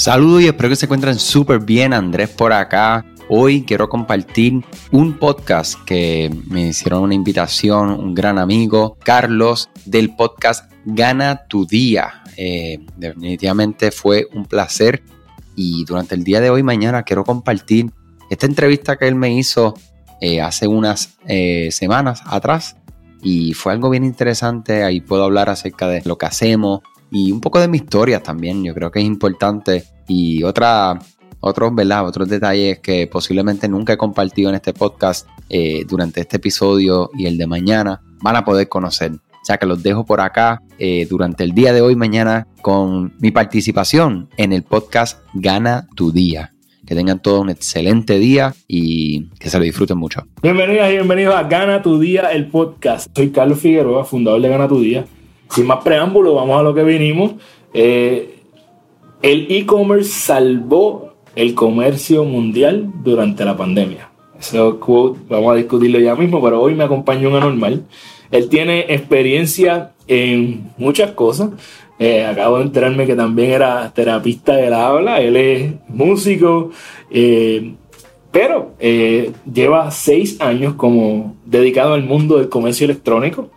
Saludos y espero que se encuentren súper bien. Andrés por acá. Hoy quiero compartir un podcast que me hicieron una invitación, un gran amigo, Carlos, del podcast Gana tu Día. Eh, definitivamente fue un placer y durante el día de hoy, mañana, quiero compartir esta entrevista que él me hizo eh, hace unas eh, semanas atrás y fue algo bien interesante. Ahí puedo hablar acerca de lo que hacemos, y un poco de mi historia también, yo creo que es importante. Y otra, otros, ¿verdad? Otros detalles que posiblemente nunca he compartido en este podcast eh, durante este episodio y el de mañana van a poder conocer. O sea que los dejo por acá eh, durante el día de hoy, mañana, con mi participación en el podcast Gana tu Día. Que tengan todo un excelente día y que se lo disfruten mucho. Bienvenidas y bienvenidos a Gana tu Día, el podcast. Soy Carlos Figueroa, fundador de Gana tu Día sin más preámbulo, vamos a lo que vinimos. Eh, el e-commerce salvó el comercio mundial durante la pandemia. Eso quote, vamos a discutirlo ya mismo, pero hoy me acompaña un anormal. Él tiene experiencia en muchas cosas. Eh, acabo de enterarme que también era terapista del habla. Él es músico. Eh, pero lleva seis años como dedicado al mundo del comercio electrónico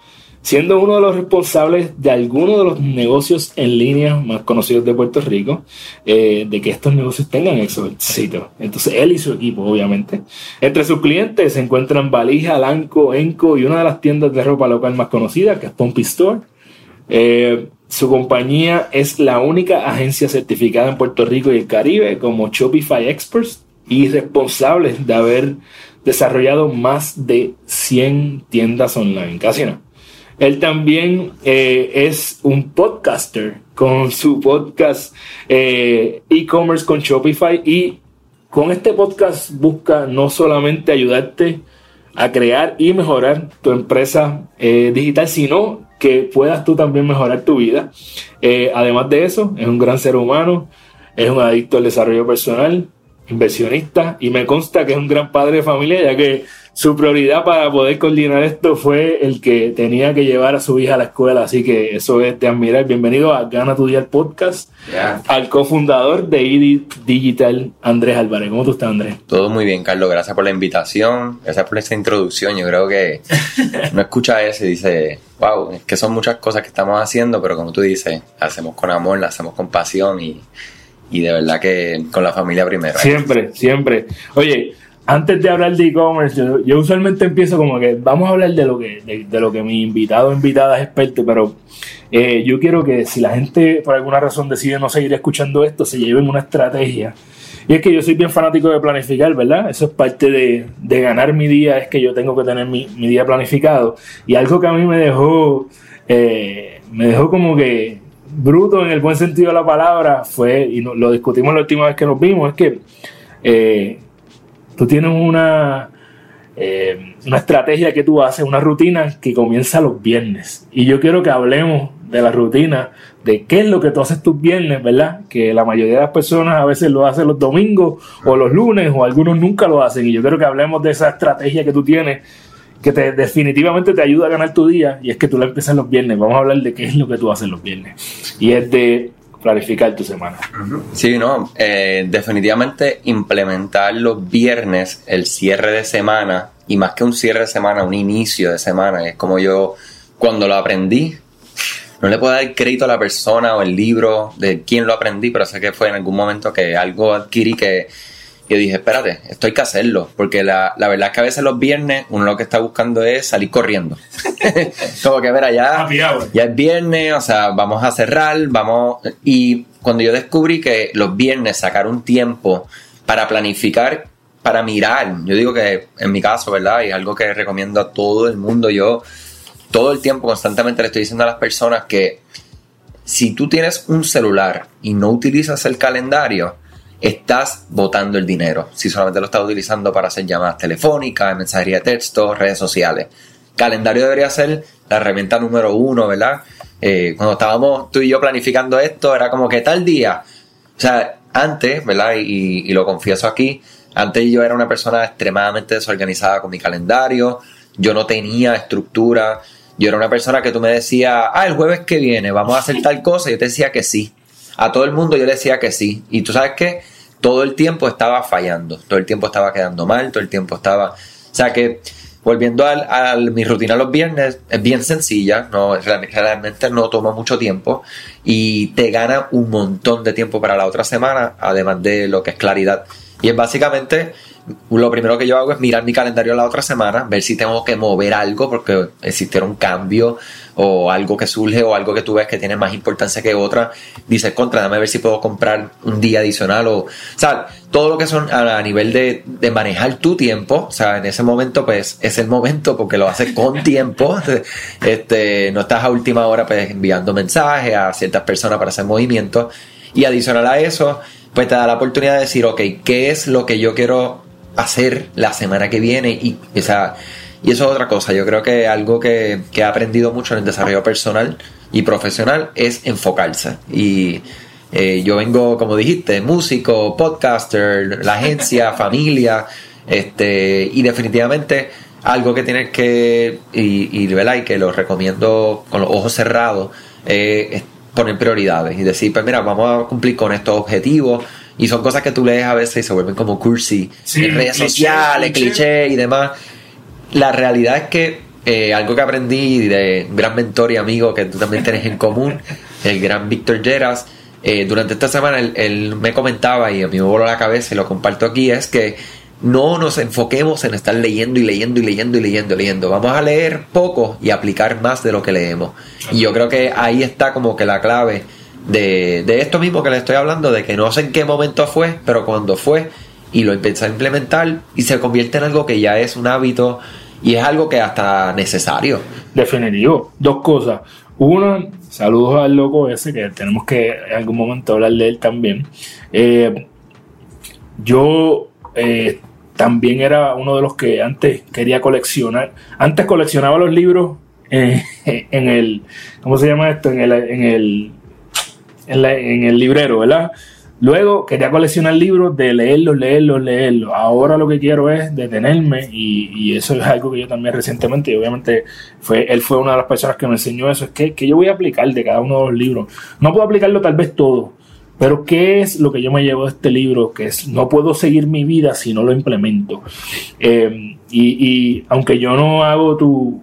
siendo uno de los responsables de algunos de los negocios en línea más conocidos de Puerto Rico, eh, de que estos negocios tengan éxito. Entonces él y su equipo, obviamente. Entre sus clientes se encuentran Valija, Lanco, Enco y una de las tiendas de ropa local más conocidas, que es Pompey Store. Eh, su compañía es la única agencia certificada en Puerto Rico y el Caribe como Shopify Experts y responsable de haber desarrollado más de 100 tiendas online, casi no. Él también eh, es un podcaster con su podcast eh, e-commerce con Shopify y con este podcast busca no solamente ayudarte a crear y mejorar tu empresa eh, digital, sino que puedas tú también mejorar tu vida. además de eso, es un gran ser humano, es un adicto al desarrollo personal, inversionista y me consta que es un gran padre de familia, ya que su prioridad para poder coordinar esto fue el que tenía que llevar a su hija a la escuela, así que eso es de admirar. Bienvenido a Gana tu Día el podcast, al cofundador de ID Digital, Andrés Álvarez. ¿Cómo tú estás, Andrés? Todo muy bien, Carlos. Gracias por la invitación, gracias por esta introducción. Yo creo que no escucha eso y dice, wow, es que son muchas cosas que estamos haciendo, pero como tú dices, hacemos con amor, la hacemos con pasión y y de verdad que con la familia primero. Siempre, siempre. Oye, antes de hablar de e-commerce, yo, usualmente empiezo como que vamos a hablar de lo que, de, lo que mi invitado o invitada es experto, pero eh, yo quiero que si la gente por alguna razón decide no seguir escuchando esto, se lleven una estrategia. Y es que yo soy bien fanático de planificar, ¿verdad? Eso es parte de, de ganar mi día, es que yo tengo que tener mi, mi día planificado. Y algo que a mí me dejó, eh, me dejó como que bruto en el buen sentido de la palabra fue, y lo discutimos la última vez que nos vimos, es que eh, tú tienes una, eh, una estrategia que tú haces, una rutina que comienza los viernes. Y yo quiero que hablemos de la rutina, de qué es lo que tú haces tus viernes, ¿verdad? Que la mayoría de las personas a veces lo hacen los domingos o los lunes o algunos nunca lo hacen. Y yo quiero que hablemos de esa estrategia que tú tienes que te, definitivamente te ayuda a ganar tu día y es que tú la empiezas los viernes. Vamos a hablar de qué es lo que tú haces los viernes. Y es de planificar tu semana. Sí, no, eh, definitivamente implementar los viernes, el cierre de semana, y más que un cierre de semana, un inicio de semana, es como yo cuando lo aprendí, no le puedo dar crédito a la persona o el libro de quién lo aprendí, pero sé que fue en algún momento que algo adquirí que yo dije, espérate, esto hay que hacerlo, porque la, verdad es que a veces los viernes uno lo que está buscando es salir corriendo. Como que, mira, ya, ya es viernes, o sea, vamos a cerrar, vamos... Y cuando yo descubrí que los viernes sacar un tiempo para planificar, para mirar, yo digo que en mi caso, ¿verdad? Y es algo que recomiendo a todo el mundo, yo todo el tiempo constantemente le estoy diciendo a las personas que si tú tienes un celular y no utilizas el calendario, estás botando el dinero. Si solamente lo estás utilizando para hacer llamadas telefónicas, mensajería de texto, redes sociales. Calendario debería ser la herramienta número uno, ¿verdad? Eh, cuando estábamos tú y yo planificando esto, era como que tal día. O sea, antes, ¿verdad? Y, y lo confieso aquí, antes yo era una persona extremadamente desorganizada con mi calendario, yo no tenía estructura, yo era una persona que tú me decías, ah, el jueves que viene vamos a hacer tal cosa, y yo te decía que sí. a todo el mundo yo le decía que sí. Y tú sabes que todo el tiempo estaba fallando, todo el tiempo estaba quedando mal, todo el tiempo estaba... O sea que volviendo a, mi rutina los viernes, es bien sencilla, no, realmente no toma mucho tiempo y te gana un montón de tiempo para la otra semana, además de lo que es claridad. Y es básicamente lo primero que yo hago es mirar mi calendario la otra semana, ver si tengo que mover algo porque existiera un cambio o algo que surge o algo que tú ves que tiene más importancia que otra. Dices, contra, dame ver si puedo comprar un día adicional o, o sea, todo lo que son a, nivel de, de, manejar tu tiempo, o sea, en ese momento pues es el momento porque lo haces con tiempo, este, no estás a última hora pues enviando mensajes a ciertas personas para hacer movimientos y adicional a eso, pues te da la oportunidad de decir, ok, ¿qué es lo que yo quiero hacer la semana que viene y, y eso es otra cosa. Yo creo que algo que, he aprendido mucho en el desarrollo personal y profesional es enfocarse. Y eh, yo vengo, como dijiste, músico, podcaster, la agencia, familia, este, y definitivamente algo que tienes que, y, y, y que lo recomiendo con los ojos cerrados, eh, es poner prioridades y decir, pues mira, vamos a cumplir con estos objetivos y son cosas que tú lees a veces y se vuelven como cursi en redes sociales, cliché y demás. La realidad es que eh, algo que aprendí de un gran mentor y amigo que tú también tienes en común, el gran Víctor Geras, eh, durante esta semana él, me comentaba y a mí me voló la cabeza y lo comparto aquí, es que no nos enfoquemos en estar leyendo y leyendo y leyendo y leyendo y leyendo. Vamos a leer poco y aplicar más de lo que leemos. Y yo creo que ahí está como que la clave de, de esto mismo que le estoy hablando, de que no sé en qué momento fue, pero cuando fue y lo empecé a implementar y se convierte en algo que ya es un hábito y es algo que hasta necesario. Definitivo. Dos cosas. Uno, saludos al loco ese que tenemos que en algún momento hablar de él también. Eh, yo eh, también era uno de los que antes quería coleccionar. Antes coleccionaba los libros en el, ¿cómo se llama esto? En el, en el en, el librero, ¿verdad? Luego quería coleccionar libros de leerlos, leerlos, leerlos. Ahora lo que quiero es detenerme y, eso es algo que yo también recientemente, y obviamente fue, él fue una de las personas que me enseñó eso, es que, que yo voy a aplicar de cada uno de los libros. No puedo aplicarlo tal vez todo, pero ¿qué es lo que yo me llevo de este libro? Que es, no puedo seguir mi vida si no lo implemento. Eh, y, y, aunque yo no hago tu,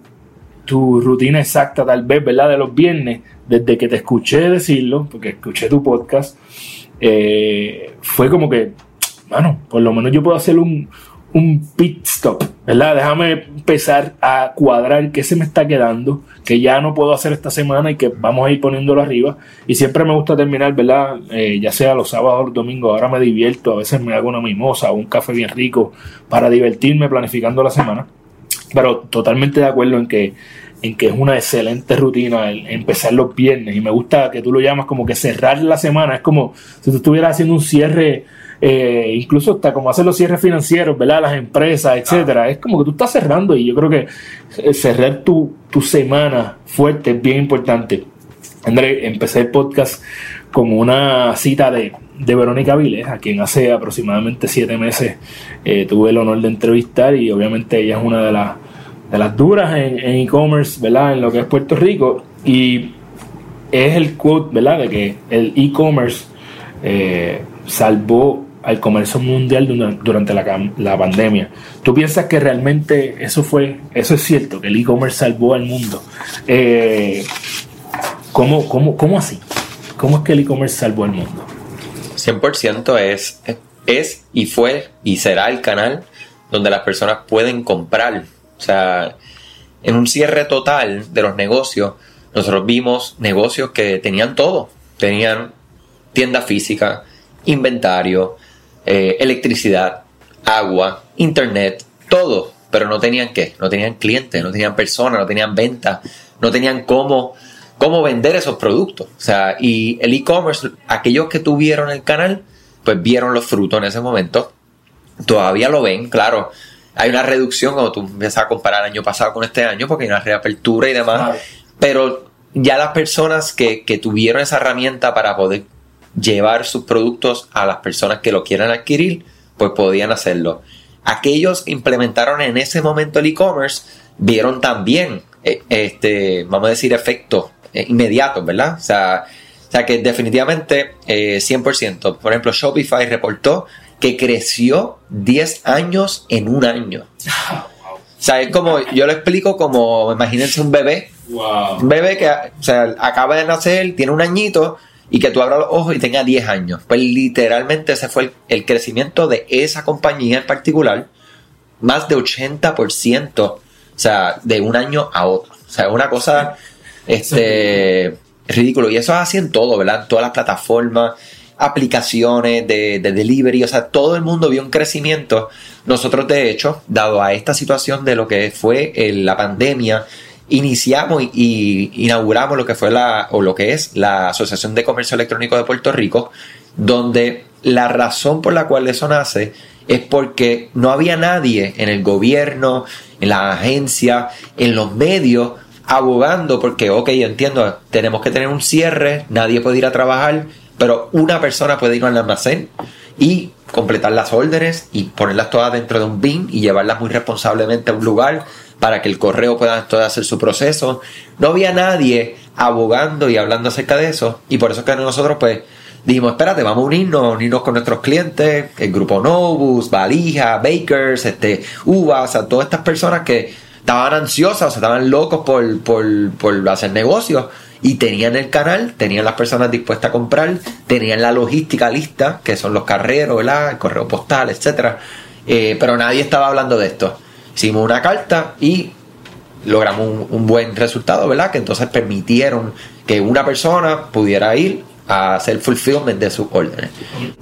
tu rutina exacta tal vez, ¿verdad? De los viernes, desde que te escuché decirlo, porque escuché tu podcast, eh, fue como que, bueno, por lo menos yo puedo hacer un, un pit stop, ¿verdad? Déjame empezar a cuadrar qué se me está quedando, que ya no puedo hacer esta semana y que vamos a ir poniéndolo arriba. Y siempre me gusta terminar, ¿verdad? Eh, ya sea los sábados o los domingos, ahora me divierto, a veces me hago una mimosa o un café bien rico para divertirme planificando la semana. Pero totalmente de acuerdo en que, en que es una excelente rutina el empezar los viernes. Y me gusta que tú lo llamas como que cerrar la semana. Es como si tú estuvieras haciendo un cierre, eh, incluso hasta como hacer los cierres financieros, ¿verdad? Las empresas, etcétera. Es como que tú estás cerrando y yo creo que eh, cerrar tu, tu semana fuerte es bien importante. André, empecé el podcast con una cita de, de Verónica Viles, a quien hace aproximadamente siete meses eh, tuve el honor de entrevistar y obviamente ella es una de, las de las duras en e-commerce, ¿verdad? En lo que es Puerto Rico y es el quote, ¿verdad? De que el e-commerce eh, salvó al comercio mundial durante la, la, pandemia. ¿Tú piensas que realmente eso fue, eso es cierto, que el e-commerce salvó al mundo? Eh, ¿cómo, cómo, ¿Cómo así? ¿Cómo es que el e-commerce salvó al mundo? 100% es, es y fue y será el canal donde las personas pueden comprar. O sea, en un cierre total de los negocios, nosotros vimos negocios que tenían todo. Tenían tienda física, inventario, eh, electricidad, agua, internet, todo. Pero no tenían qué, no tenían clientes, no tenían personas, no tenían ventas, no tenían cómo cómo vender esos productos. O sea, y el e-commerce, aquellos que tuvieron el canal, pues vieron los frutos en ese momento. Todavía lo ven, claro. Hay una reducción cuando tú empiezas a comparar el año pasado con este año, porque hay una reapertura y demás. Pero ya las personas que, que tuvieron esa herramienta para poder llevar sus productos a las personas que lo quieran adquirir, pues podían hacerlo. Aquellos que implementaron en ese momento el e-commerce vieron también, eh, este, vamos a decir, efectos eh, inmediatos, ¿verdad? O sea, O sea que definitivamente 100%. Por ejemplo, Shopify reportó que creció 10 años en un año. O sea, es como, yo lo explico como, imagínense un bebé. Un bebé que o sea, acaba de nacer, tiene un añito y que tú abras los ojos y tenga 10 años. Pues literalmente ese fue el, crecimiento de esa compañía en particular. Más de 80%, o sea, de un año a otro. O sea, una cosa este, ridículo. Y eso es así en todo, ¿verdad? En todas las plataformas aplicaciones de, delivery, o sea, todo el mundo vio un crecimiento. Nosotros, de hecho, dado a esta situación de lo que fue la pandemia, iniciamos y, inauguramos lo que fue la, o lo que es la Asociación de Comercio Electrónico de Puerto Rico, donde la razón por la cual eso nace es porque no había nadie en el gobierno, en la agencia, en los medios, abogando porque, ok, entiendo, tenemos que tener un cierre, nadie puede ir a trabajar, pero una persona puede ir al almacén y completar las órdenes y ponerlas todas dentro de un bin y llevarlas muy responsablemente a un lugar para que el correo pueda hacer su proceso. No había nadie abogando y hablando acerca de eso y por eso que nosotros pues dijimos, espérate, vamos a unirnos, unirnos con nuestros clientes, el grupo Novus, Valija, Bakers, este, Uvas, a todas estas personas que estaban ansiosas, o sea, estaban locos por, por, por hacer negocios y tenían el canal, tenían las personas dispuestas a comprar, tenían la logística lista, que son los carreros, ¿verdad? el correo postal, etcétera. Eh, pero nadie estaba hablando de esto. Hicimos una carta y logramos un, buen resultado, ¿verdad? Que entonces permitieron que una persona pudiera ir a hacer fulfillment de sus órdenes.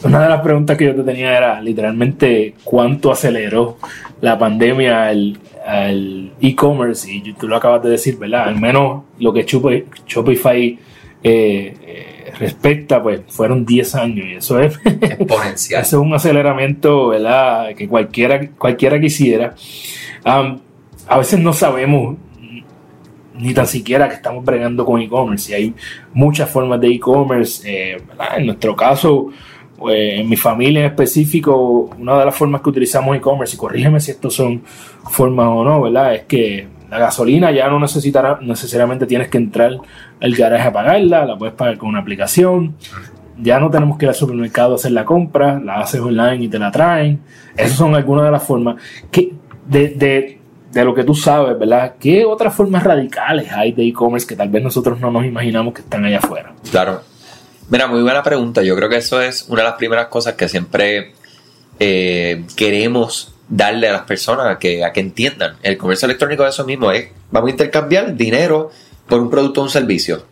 Una de las preguntas que yo te tenía era literalmente cuánto aceleró la pandemia el, al e-commerce, y tú lo acabas de decir, ¿verdad? Al menos lo que Shopify eh, eh, respecta, pues fueron 10 años y eso es exponencial. eso es un aceleramiento, ¿verdad? Que cualquiera, cualquiera quisiera. a veces no sabemos ni tan siquiera que estamos bregando con e-commerce y hay muchas formas de e-commerce. Eh, en nuestro caso, pues, en mi familia en específico, una de las formas que utilizamos e-commerce, y corrígeme si estos son formas o no, ¿verdad? Es que la gasolina ya no necesitará, necesariamente tienes que entrar al garaje a pagarla, la puedes pagar con una aplicación. Ya no tenemos que ir al supermercado a hacer la compra, la haces online y te la traen. Esas son algunas de las formas que de, de, de lo que tú sabes, ¿verdad? ¿Qué otras formas radicales hay de e-commerce que tal vez nosotros no nos imaginamos que están allá afuera? Claro, Mira, muy buena pregunta. Yo creo que eso es una de las primeras cosas que siempre eh, queremos darle a las personas a que, a que entiendan. El comercio electrónico de eso mismo es, vamos a intercambiar dinero por un producto o un servicio.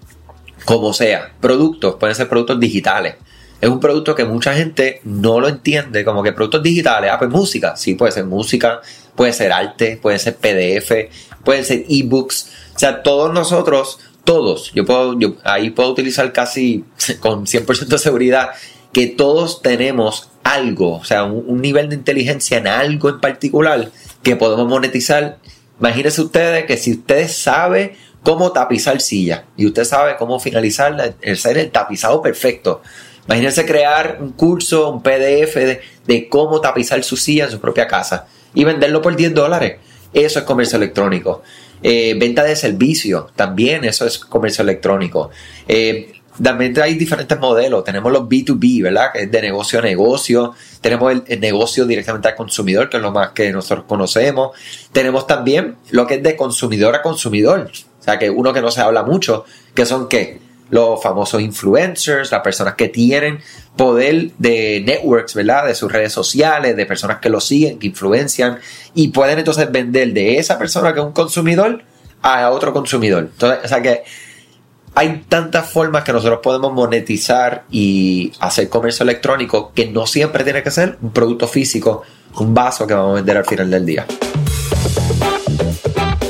Como sea, productos, pueden ser productos digitales. Es un producto que mucha gente no lo entiende, como que productos digitales, ah, pues música, sí, puede ser música, puede ser arte, puede ser PDF, puede ser ebooks. O sea, todos nosotros todos, yo puedo, yo ahí puedo utilizar casi con 100% de seguridad que todos tenemos algo, o sea, un, nivel de inteligencia en algo en particular que podemos monetizar. Imagínense ustedes que si ustedes saben cómo tapizar silla y usted sabe cómo finalizar el ser el tapizado perfecto. Imagínense crear un curso, un PDF de, de cómo tapizar su silla en su propia casa y venderlo por 10 dólares. Eso es comercio electrónico. Eh, venta de servicios, también eso es comercio electrónico. Eh, también hay diferentes modelos. Tenemos los B2B, ¿verdad? Que es de negocio a negocio. Tenemos el, negocio directamente al consumidor, que es lo más que nosotros conocemos. Tenemos también lo que es de consumidor a consumidor. O sea, que uno que no se habla mucho, que son qué? Los famosos influencers, las personas que tienen poder de networks, ¿verdad? De sus redes sociales, de personas que lo siguen, que influencian y pueden entonces vender de esa persona que es un consumidor a otro consumidor. Entonces, o sea que hay tantas formas que nosotros podemos monetizar y hacer comercio electrónico que no siempre tiene que ser un producto físico, un vaso que vamos a vender al final del día.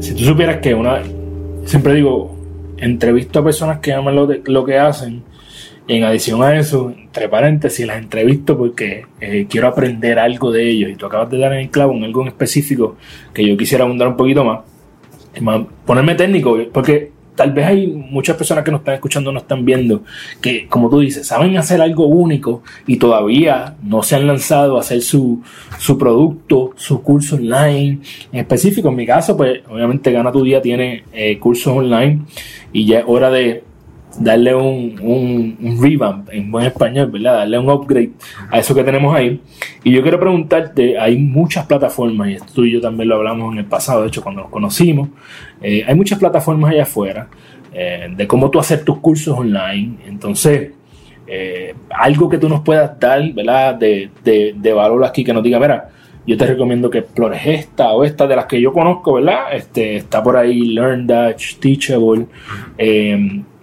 si tú supieras que una, siempre digo, entrevisto a personas que aman lo, lo que hacen En adición a eso, entre paréntesis, las entrevisto porque eh, quiero aprender algo de ellos y tú acabas de dar en el clavo en algo en específico que yo quisiera abundar un poquito más. Ponerme técnico, porque tal vez hay muchas personas que nos están escuchando, no están viendo, que como tú dices, saben hacer algo único y todavía no se han lanzado a hacer su, su producto, su curso online. En específico, en mi caso, pues obviamente Gana tu Día tiene eh, cursos online y ya es hora de darle un, un, revamp en buen español, ¿verdad? Darle un upgrade a eso que tenemos ahí. Y yo quiero preguntarte, hay muchas plataformas, y esto tú y yo también lo hablamos en el pasado, de hecho cuando nos conocimos, eh, hay muchas plataformas allá afuera eh, de cómo tú hacer tus cursos online. Entonces, eh, algo que tú nos puedas dar, ¿verdad? De, de, de valor aquí, que nos diga, mira, yo te recomiendo que explores esta o esta de las que yo conozco, ¿verdad? Este, está por ahí Learn Dutch, Teachable.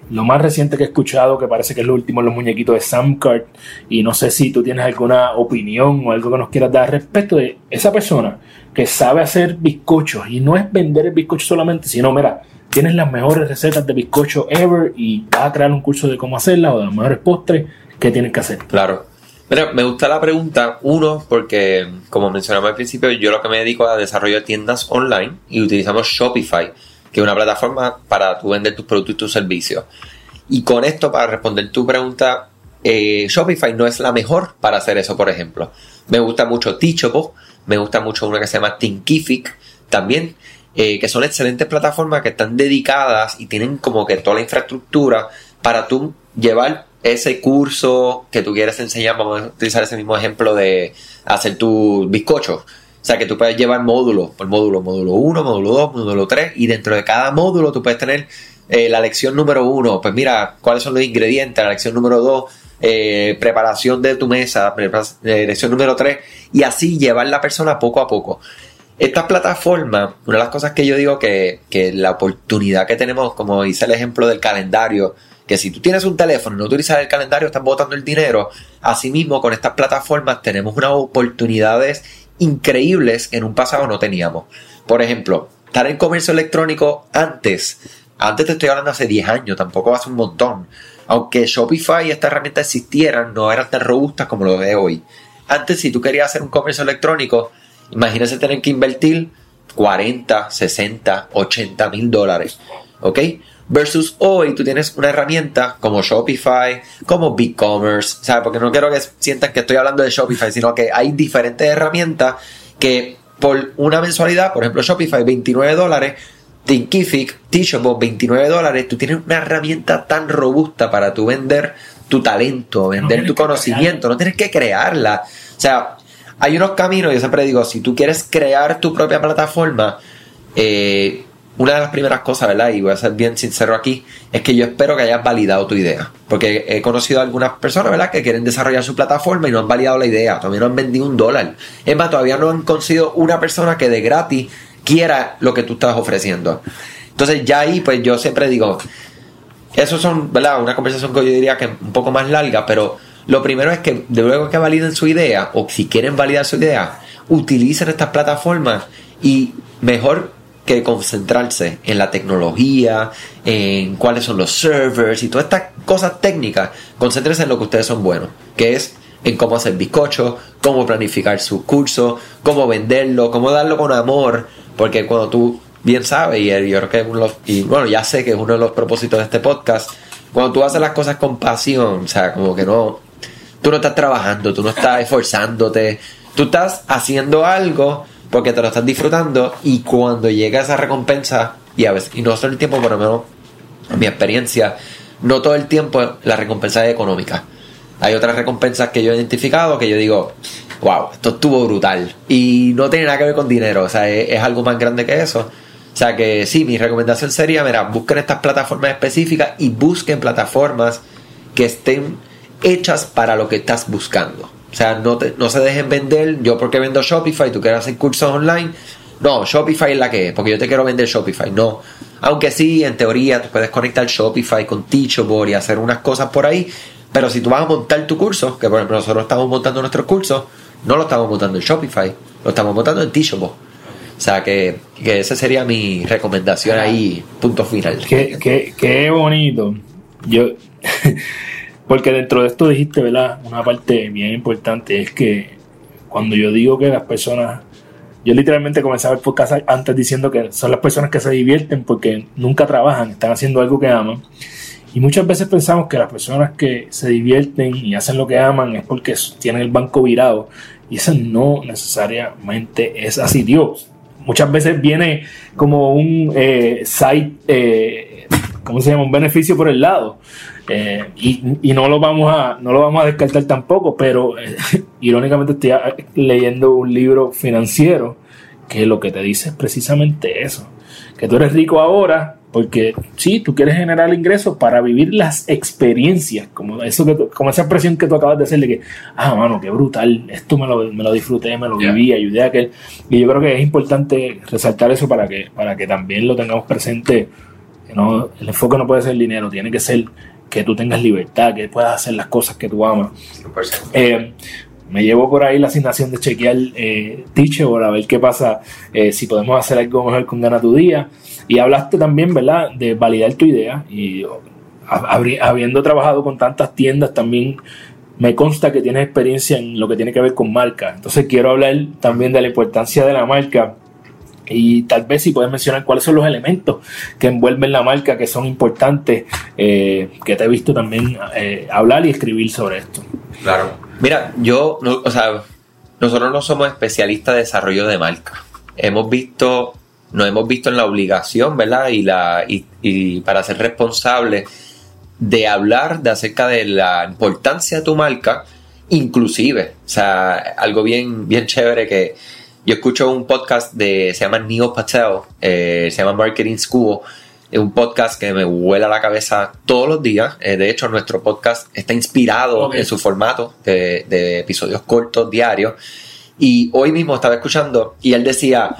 Lo más reciente que he escuchado, que parece que es lo último, los muñequitos de Samcart. Y no sé si tú tienes alguna opinión o algo que nos quieras dar respecto de esa persona que sabe hacer bizcochos. Y no es vender el bizcocho solamente, sino, mira, tienes las mejores recetas de bizcocho ever y vas a crear un curso de cómo hacerla o de los mejores postres. ¿Qué tienes que hacer? Claro. Mira, me gusta la pregunta, uno, porque como mencionamos al principio, yo lo que me dedico a desarrollo de tiendas online y utilizamos Shopify que es una plataforma para tú vender tus productos y tus servicios. Y con esto, para responder tu pregunta, eh, Shopify no es la mejor para hacer eso, por ejemplo. Me gusta mucho Teachable, me gusta mucho una que se llama Thinkific también, eh, que son excelentes plataformas que están dedicadas y tienen como que toda la infraestructura para tú llevar ese curso que tú quieres enseñar, vamos a utilizar ese mismo ejemplo de hacer tu bizcocho o sea que tú puedes llevar módulos por módulo, módulo 1, módulo 2, módulo 3 y dentro de cada módulo tú puedes tener eh, la lección número 1, pues mira cuáles son los ingredientes, la lección número 2, eh, preparación de tu mesa, eh, lección número 3 y así llevar la persona poco a poco. Esta plataforma, una de las cosas que yo digo que, que la oportunidad que tenemos, como hice el ejemplo del calendario, que si tú tienes un teléfono y no utilizas el calendario, estás botando el dinero. Asimismo, con estas plataformas tenemos unas oportunidades increíbles en un pasado no teníamos. Por ejemplo, estar en comercio electrónico antes, antes te estoy hablando hace 10 años, tampoco hace un montón. Aunque Shopify y esta herramienta existieran, no eran tan robustas como lo de hoy. Antes, si tú querías hacer un comercio electrónico, imagínese tener que invertir 40, 60, 80 mil dólares. ¿Ok? Versus hoy tú tienes una herramienta como Shopify, como BigCommerce, ¿sabes? Porque no quiero que sientan que estoy hablando de Shopify, sino que hay diferentes herramientas que por una mensualidad, por ejemplo Shopify 29 dólares, Thinkific, Teachable 29 dólares, tú tienes una herramienta tan robusta para tu vender tu talento, vender tu conocimiento, no tienes que crearla. O sea, hay unos caminos, yo siempre digo, si tú quieres crear tu propia plataforma, eh, una de las primeras cosas, ¿verdad? Y voy a ser bien sincero aquí, es que yo espero que hayas validado tu idea. Porque he conocido a algunas personas, ¿verdad?, que quieren desarrollar su plataforma y no han validado la idea, todavía no han vendido un dólar. Es más, todavía no han conseguido una persona que de gratis quiera lo que tú estás ofreciendo. Entonces, ya ahí, pues yo siempre digo, eso son, ¿verdad?, una conversación que yo diría que es un poco más larga, pero lo primero es que de luego que validen su idea, o si quieren validar su idea, utilicen estas plataformas y mejor que concentrarse en la tecnología, en cuáles son los servers y todas estas cosas técnicas. Concéntrense en lo que ustedes son buenos, que es en cómo hacer bizcocho, cómo planificar su curso, cómo venderlo, cómo darlo con amor, porque cuando tú bien sabes, y yo creo que uno y bueno, ya sé que es uno de los propósitos de este podcast, cuando tú haces las cosas con pasión, o sea, como que no, tú no estás trabajando, tú no estás esforzándote, tú estás haciendo algo porque te lo estás disfrutando y cuando llega esa recompensa, y a veces, y no solo el tiempo, por lo menos en mi experiencia, no todo el tiempo la recompensa es económica. Hay otras recompensas que yo he identificado que yo digo, wow, esto estuvo brutal. Y no tiene nada que ver con dinero, o sea, es, es algo más grande que eso. O sea que sí, mi recomendación sería, mira, busquen estas plataformas específicas y busquen plataformas que estén hechas para lo que estás buscando. O sea, no, no se dejen vender. Yo porque vendo Shopify, tú quieres hacer cursos online. No, Shopify es la que es, porque yo te quiero vender Shopify. No. Aunque sí, en teoría, tú puedes conectar Shopify con Teachable y hacer unas cosas por ahí. Pero si tú vas a montar tu curso, que por ejemplo nosotros estamos montando nuestros cursos, no lo estamos montando en Shopify, lo estamos montando en Teachable. O sea que, que esa sería mi recomendación ahí, punto final. Qué, qué, qué bonito. Yo porque dentro de esto dijiste, ¿verdad? Una parte bien importante es que cuando yo digo que las personas, yo literalmente comenzaba el podcast antes diciendo que son las personas que se divierten porque nunca trabajan, están haciendo algo que aman. Y muchas veces pensamos que las personas que se divierten y hacen lo que aman es porque tienen el banco virado. Y eso no necesariamente es así. Dios, muchas veces viene como un eh, site, eh, ¿cómo se llama? Un beneficio por el lado. Eh, y, no lo vamos a no lo vamos a descartar tampoco, pero eh, irónicamente estoy leyendo un libro financiero que lo que te dice es precisamente eso, que tú eres rico ahora porque sí, tú quieres generar ingresos para vivir las experiencias, como eso que como esa expresión que tú acabas de hacerle que, ah, mano, qué brutal, esto me lo, me lo disfruté, me lo viví, ayudé a aquel. Y yo creo que es importante resaltar eso para que, para que también lo tengamos presente. no, el enfoque no puede ser el dinero, tiene que ser que tú tengas libertad, que puedas hacer las cosas que tú amas. Eh, me llevo por ahí la asignación de chequear eh, Teachable a ver qué pasa, eh, si podemos hacer algo mejor con Gana tu Día. Y hablaste también, ¿verdad?, de validar tu idea. Y habiendo trabajado con tantas tiendas, también me consta que tienes experiencia en lo que tiene que ver con marca. Entonces quiero hablar también de la importancia de la marca y tal vez si puedes mencionar cuáles son los elementos que envuelven la marca que son importantes, eh, que te he visto también eh, hablar y escribir sobre esto. Claro. Mira, yo, o sea, nosotros no somos especialistas de desarrollo de marca. Hemos visto, nos hemos visto en la obligación, ¿verdad? Y, la, y, para ser responsable de hablar de acerca de la importancia de tu marca, inclusive, o sea, algo bien, bien chévere que yo escucho un podcast de, se llama Neo Patel, eh, se llama Marketing School. Es un podcast que me vuela la cabeza todos los días. Eh, de hecho, nuestro podcast está inspirado en su formato de, episodios cortos diarios. Y hoy mismo estaba escuchando y él decía,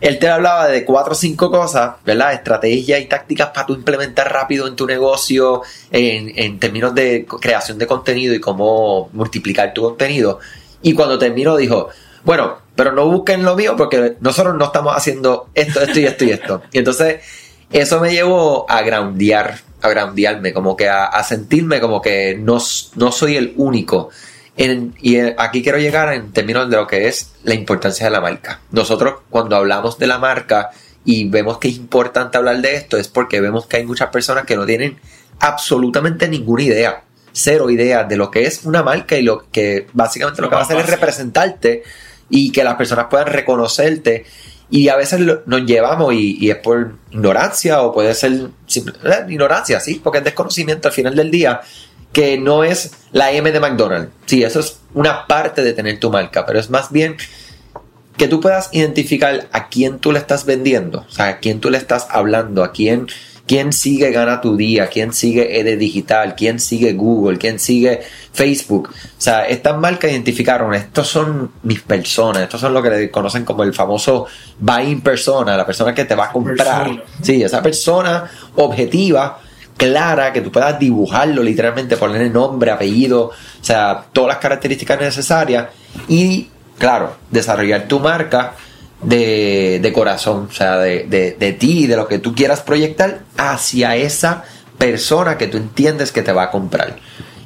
él te hablaba de cuatro o cinco cosas, ¿verdad? Estrategias y tácticas para tú implementar rápido en tu negocio en, en términos de creación de contenido y cómo multiplicar tu contenido. Y cuando terminó dijo, bueno, pero no busquen lo mío porque nosotros no estamos haciendo esto, esto y esto y esto. Y entonces eso me llevó a groundear, a groundearme, como que a, sentirme como que no, no soy el único. y aquí quiero llegar en términos de lo que es la importancia de la marca. Nosotros cuando hablamos de la marca y vemos que es importante hablar de esto es porque vemos que hay muchas personas que no tienen absolutamente ninguna idea, cero idea de lo que es una marca y lo que básicamente lo que va a hacer es representarte y que las personas puedan reconocerte. Y a veces nos llevamos y, es por ignorancia o puede ser eh, ignorancia, sí, porque es desconocimiento al final del día, que no es la M de McDonald's. Sí, eso es una parte de tener tu marca, pero es más bien que tú puedas identificar a quién tú le estás vendiendo, o sea, a quién tú le estás hablando, a quién ¿Quién sigue Gana tu Día? ¿Quién sigue ED Digital? ¿Quién sigue Google? ¿Quién sigue Facebook? O sea, estas marcas identificaron, estos son mis personas, estos son lo que le conocen como el famoso buying persona, la persona que te va a comprar. Sí, esa persona objetiva, clara, que tú puedas dibujarlo literalmente, ponerle nombre, apellido, o sea, todas las características necesarias y, claro, desarrollar tu marca de, corazón, o sea, de, de, de ti, de lo que tú quieras proyectar hacia esa persona que tú entiendes que te va a comprar.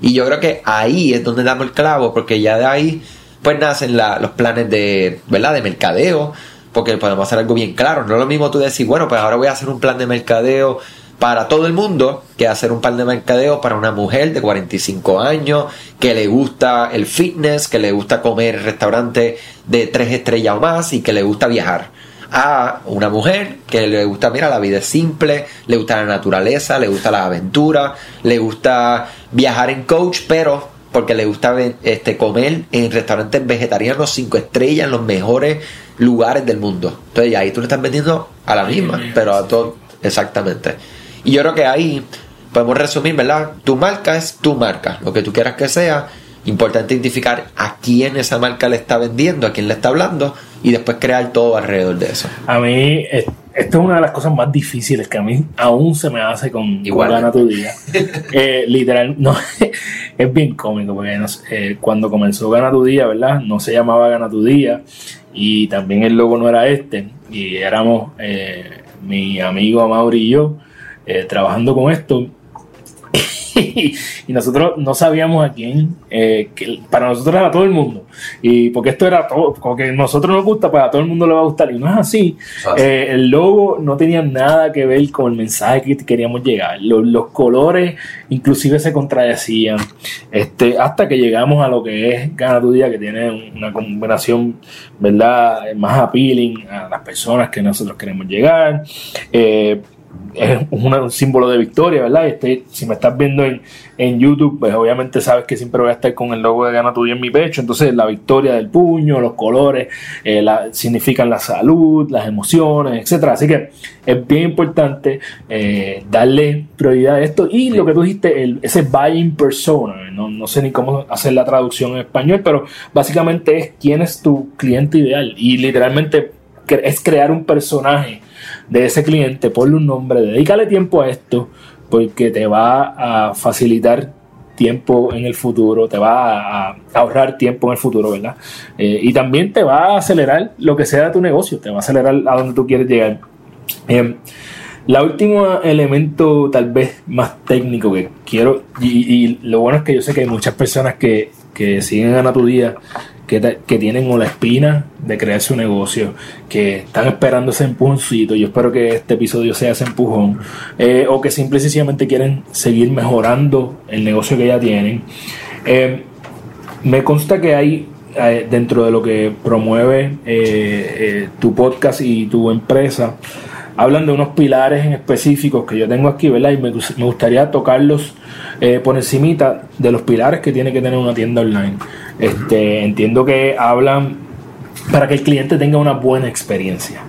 Y yo creo que ahí es donde damos el clavo, porque ya de ahí pues nacen los planes de, ¿verdad? de mercadeo, porque podemos hacer algo bien claro. No es lo mismo tú decir, bueno, pues ahora voy a hacer un plan de mercadeo para todo el mundo que hacer un plan de mercadeo para una mujer de 45 años que le gusta el fitness, que le gusta comer en restaurantes de tres estrellas o más y que le gusta viajar. A una mujer que le gusta, mira, la vida es simple, le gusta la naturaleza, le gusta las aventuras, le gusta viajar en coach, pero porque le gusta este, comer en restaurantes vegetarianos cinco estrellas en los mejores lugares del mundo. Entonces, ahí tú le estás vendiendo a la misma, pero a todo, exactamente. Y yo creo que ahí podemos resumir, ¿verdad? Tu marca es tu marca, lo que tú quieras que sea. Importante identificar a quién esa marca le está vendiendo, a quién le está hablando y después crear todo alrededor de eso. A mí, esto es una de las cosas más difíciles que a mí aún se me hace con, Igual. Gana tu Día. Eh, literal, no, es bien cómico porque eh, cuando comenzó Gana tu Día, ¿verdad? No se llamaba Gana tu Día y también el logo no era este y éramos eh, mi amigo Mauri y yo eh, trabajando con esto. y nosotros no sabíamos a quién, eh, que para nosotros era todo el mundo. Y porque esto era todo, como que a nosotros nos gusta, pues a todo el mundo le va a gustar. Y no es así. Eh, el logo no tenía nada que ver con el mensaje que queríamos llegar. Los, los colores inclusive se contradecían. Este, hasta que llegamos a lo que es Gana tu Día, que tiene una combinación, ¿verdad? Más appealing a las personas que nosotros queremos llegar. Eh, es un símbolo de victoria, ¿verdad? Este, si me estás viendo en, en, YouTube, pues obviamente sabes que siempre voy a estar con el logo de Gana tu Día en mi pecho. Entonces, la victoria del puño, los colores, eh, la, significan la salud, las emociones, etcétera. Así que es bien importante eh, darle prioridad a esto. Y lo que tú dijiste, el, ese buying persona, no, no sé ni cómo hacer la traducción en español, pero básicamente es quién es tu cliente ideal. Y literalmente es crear un personaje de ese cliente, ponle un nombre, dedícale tiempo a esto, porque te va a facilitar tiempo en el futuro, te va a ahorrar tiempo en el futuro, ¿verdad? Eh, y también te va a acelerar lo que sea tu negocio, te va a acelerar a donde tú quieres llegar. Eh, la último elemento tal vez más técnico que quiero, y, lo bueno es que yo sé que hay muchas personas que, que siguen a tu día que, tienen o la espina de crear su negocio, que están esperando ese empujoncito. Yo espero que este episodio sea ese empujón. Eh, o que simple y sencillamente quieren seguir mejorando el negocio que ya tienen. Eh, me consta que hay eh, dentro de lo que promueve tu podcast y tu empresa, hablan de unos pilares en específicos que yo tengo aquí, ¿verdad? Y me, me gustaría tocarlos eh, por encimita de los pilares que tiene que tener una tienda online. Este, entiendo que hablan para que el cliente tenga una buena experiencia.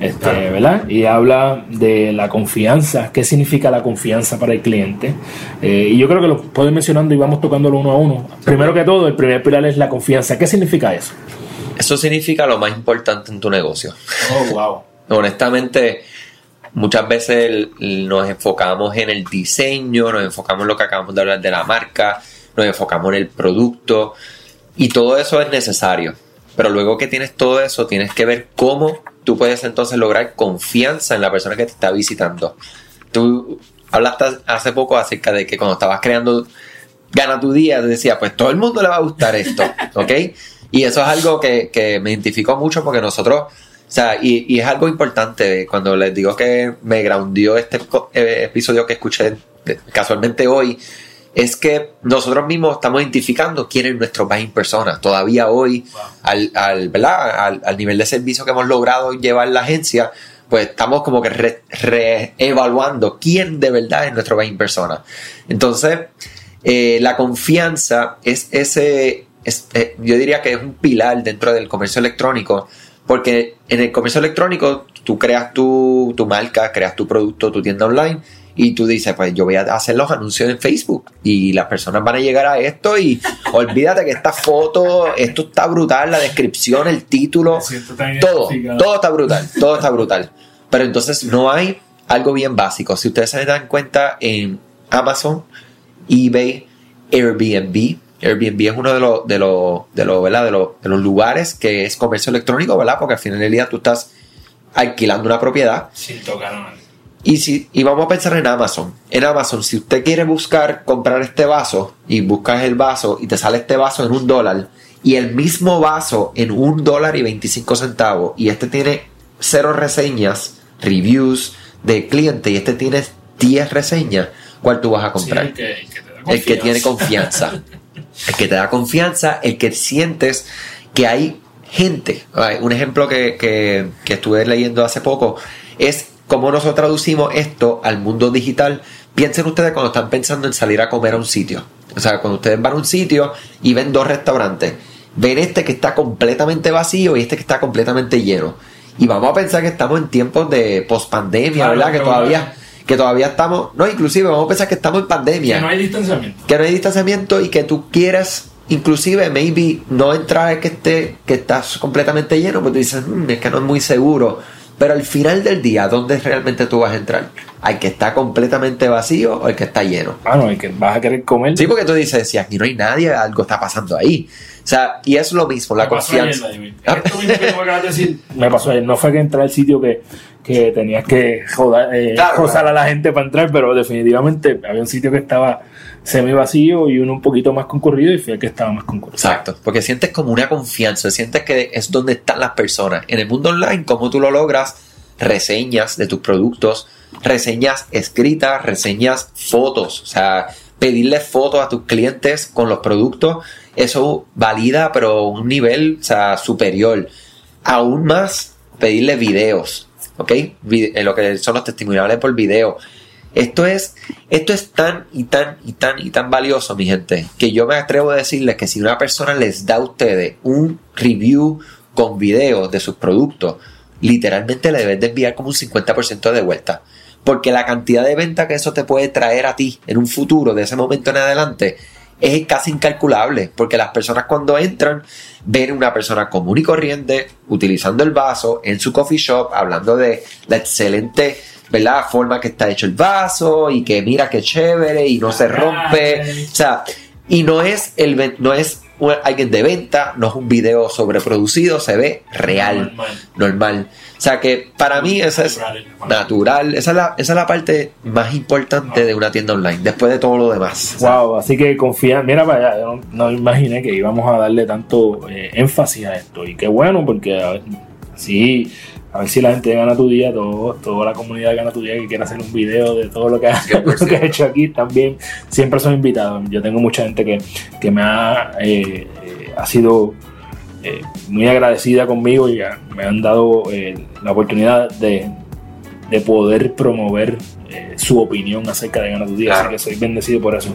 Este, ¿verdad? Y habla de la confianza, qué significa la confianza para el cliente. Eh, y yo creo que lo puedo ir mencionando y vamos tocándolo uno a uno. Primero que todo, el primer pilar es la confianza. ¿Qué significa eso? Eso significa lo más importante en tu negocio. Oh, wow. Honestamente, Muchas veces nos enfocamos en el diseño, nos enfocamos en lo que acabamos de hablar de la marca, nos enfocamos en el producto y todo eso es necesario. Pero luego que tienes todo eso, tienes que ver cómo tú puedes entonces lograr confianza en la persona que te está visitando. Tú hablaste hace poco acerca de que cuando estabas creando Gana tu día, te decía, pues todo el mundo le va a gustar esto, ¿ok? Y eso es algo que, que me identificó mucho porque nosotros sea, y, es algo importante cuando les digo que me groundió este eh, episodio que escuché casualmente hoy, es que nosotros mismos estamos identificando quién es nuestro buying persona. Todavía hoy, al, al, Al, nivel de servicio que hemos logrado llevar la agencia, pues estamos como que reevaluando quién de verdad es nuestro buying persona. Entonces, eh, la confianza es ese, eh, yo diría que es un pilar dentro del comercio electrónico porque en el comercio electrónico tú creas tu, marca, creas tu producto, tu tienda online y tú dices, pues yo voy a hacer los anuncios en Facebook y las personas van a llegar a esto y olvídate que esta foto, esto está brutal, la descripción, el título, todo, todo está brutal, todo está brutal. Pero entonces no hay algo bien básico. Si ustedes se dan cuenta en Amazon, eBay, Airbnb, Airbnb es uno de los, de los, de los, ¿verdad? De los, de los lugares que es comercio electrónico, ¿verdad? Porque al final del día tú estás alquilando una propiedad. Sin tocar y, si, y vamos a pensar en Amazon. En Amazon, si usted quiere buscar comprar este vaso y buscas el vaso y te sale este vaso en un dólar y el mismo vaso en un dólar y 25 centavos y este tiene cero reseñas, reviews de cliente y este tiene 10 reseñas, ¿cuál tú vas a comprar? el que tiene confianza. el que te da confianza, el que sientes que hay gente. Un ejemplo que, estuve leyendo hace poco es cómo nosotros traducimos esto al mundo digital. Piensen ustedes cuando están pensando en salir a comer a un sitio. O sea, cuando ustedes van a un sitio y ven dos restaurantes, ven este que está completamente vacío y este que está completamente lleno. Y vamos a pensar que estamos en tiempos de pospandemia, ¿verdad? Que todavía que todavía estamos, no, inclusive vamos a pensar que estamos en pandemia. Que no hay distanciamiento. Que no hay distanciamiento y que tú quieras, inclusive, maybe no entrar que esté, que estás completamente lleno, porque tú dices, mm, es que no es muy seguro. Pero al final del día, ¿dónde realmente tú vas a entrar? ¿Hay que está completamente vacío o el que está lleno? Ah, no, el que vas a querer comer. Sí, porque tú dices, si aquí no hay nadie, algo está pasando ahí. O sea, y es lo mismo, la confianza. Esto mismo que me acabas de decir, me pasó ayer. No fue que entré al sitio que, que tenías que joder, eh, a la gente para entrar, pero definitivamente había un sitio que estaba semi vacío y uno un poquito más concurrido y fue el que estaba más concurrido. Exacto, porque sientes como una confianza, sientes que es donde están las personas. En el mundo online, ¿cómo tú lo logras? Reseñas de tus productos, reseñas escritas, reseñas fotos, o sea, pedirle fotos a tus clientes con los productos, eso valida, pero un nivel o sea, superior. Aún más, pedirle videos, ¿ok? En lo que son los testimoniales por video. Esto es, esto es tan y tan y tan y tan valioso, mi gente, que yo me atrevo a decirles que si una persona les da a ustedes un review con videos de sus productos, literalmente le deben de enviar como un 50% de vuelta. Porque la cantidad de venta que eso te puede traer a ti en un futuro, de ese momento en adelante, es casi incalculable. Porque las personas cuando entran ven una persona común y corriente utilizando el vaso en su coffee shop, hablando de la excelente ¿verdad? forma que está hecho el vaso y que mira qué chévere y no se rompe. O sea, y no es, el, no es alguien de venta, no es un video sobreproducido, se ve real, normal. O sea que para mí esa es natural, esa es la, esa es la parte más importante de una tienda online, después de todo lo demás. Wow, así que confía, mira para allá, no, imaginé que íbamos a darle tanto eh, énfasis a esto y qué bueno porque sí a ver si la gente gana tu día, todo, toda la comunidad gana tu día que quiera hacer un video de todo lo que, ha, hecho aquí también. Siempre son invitados. Yo tengo mucha gente que, me ha, eh, ha sido eh, muy agradecida conmigo y me han dado eh, la oportunidad de, poder promover su opinión acerca de Gana tu Día. Así que soy bendecido por eso.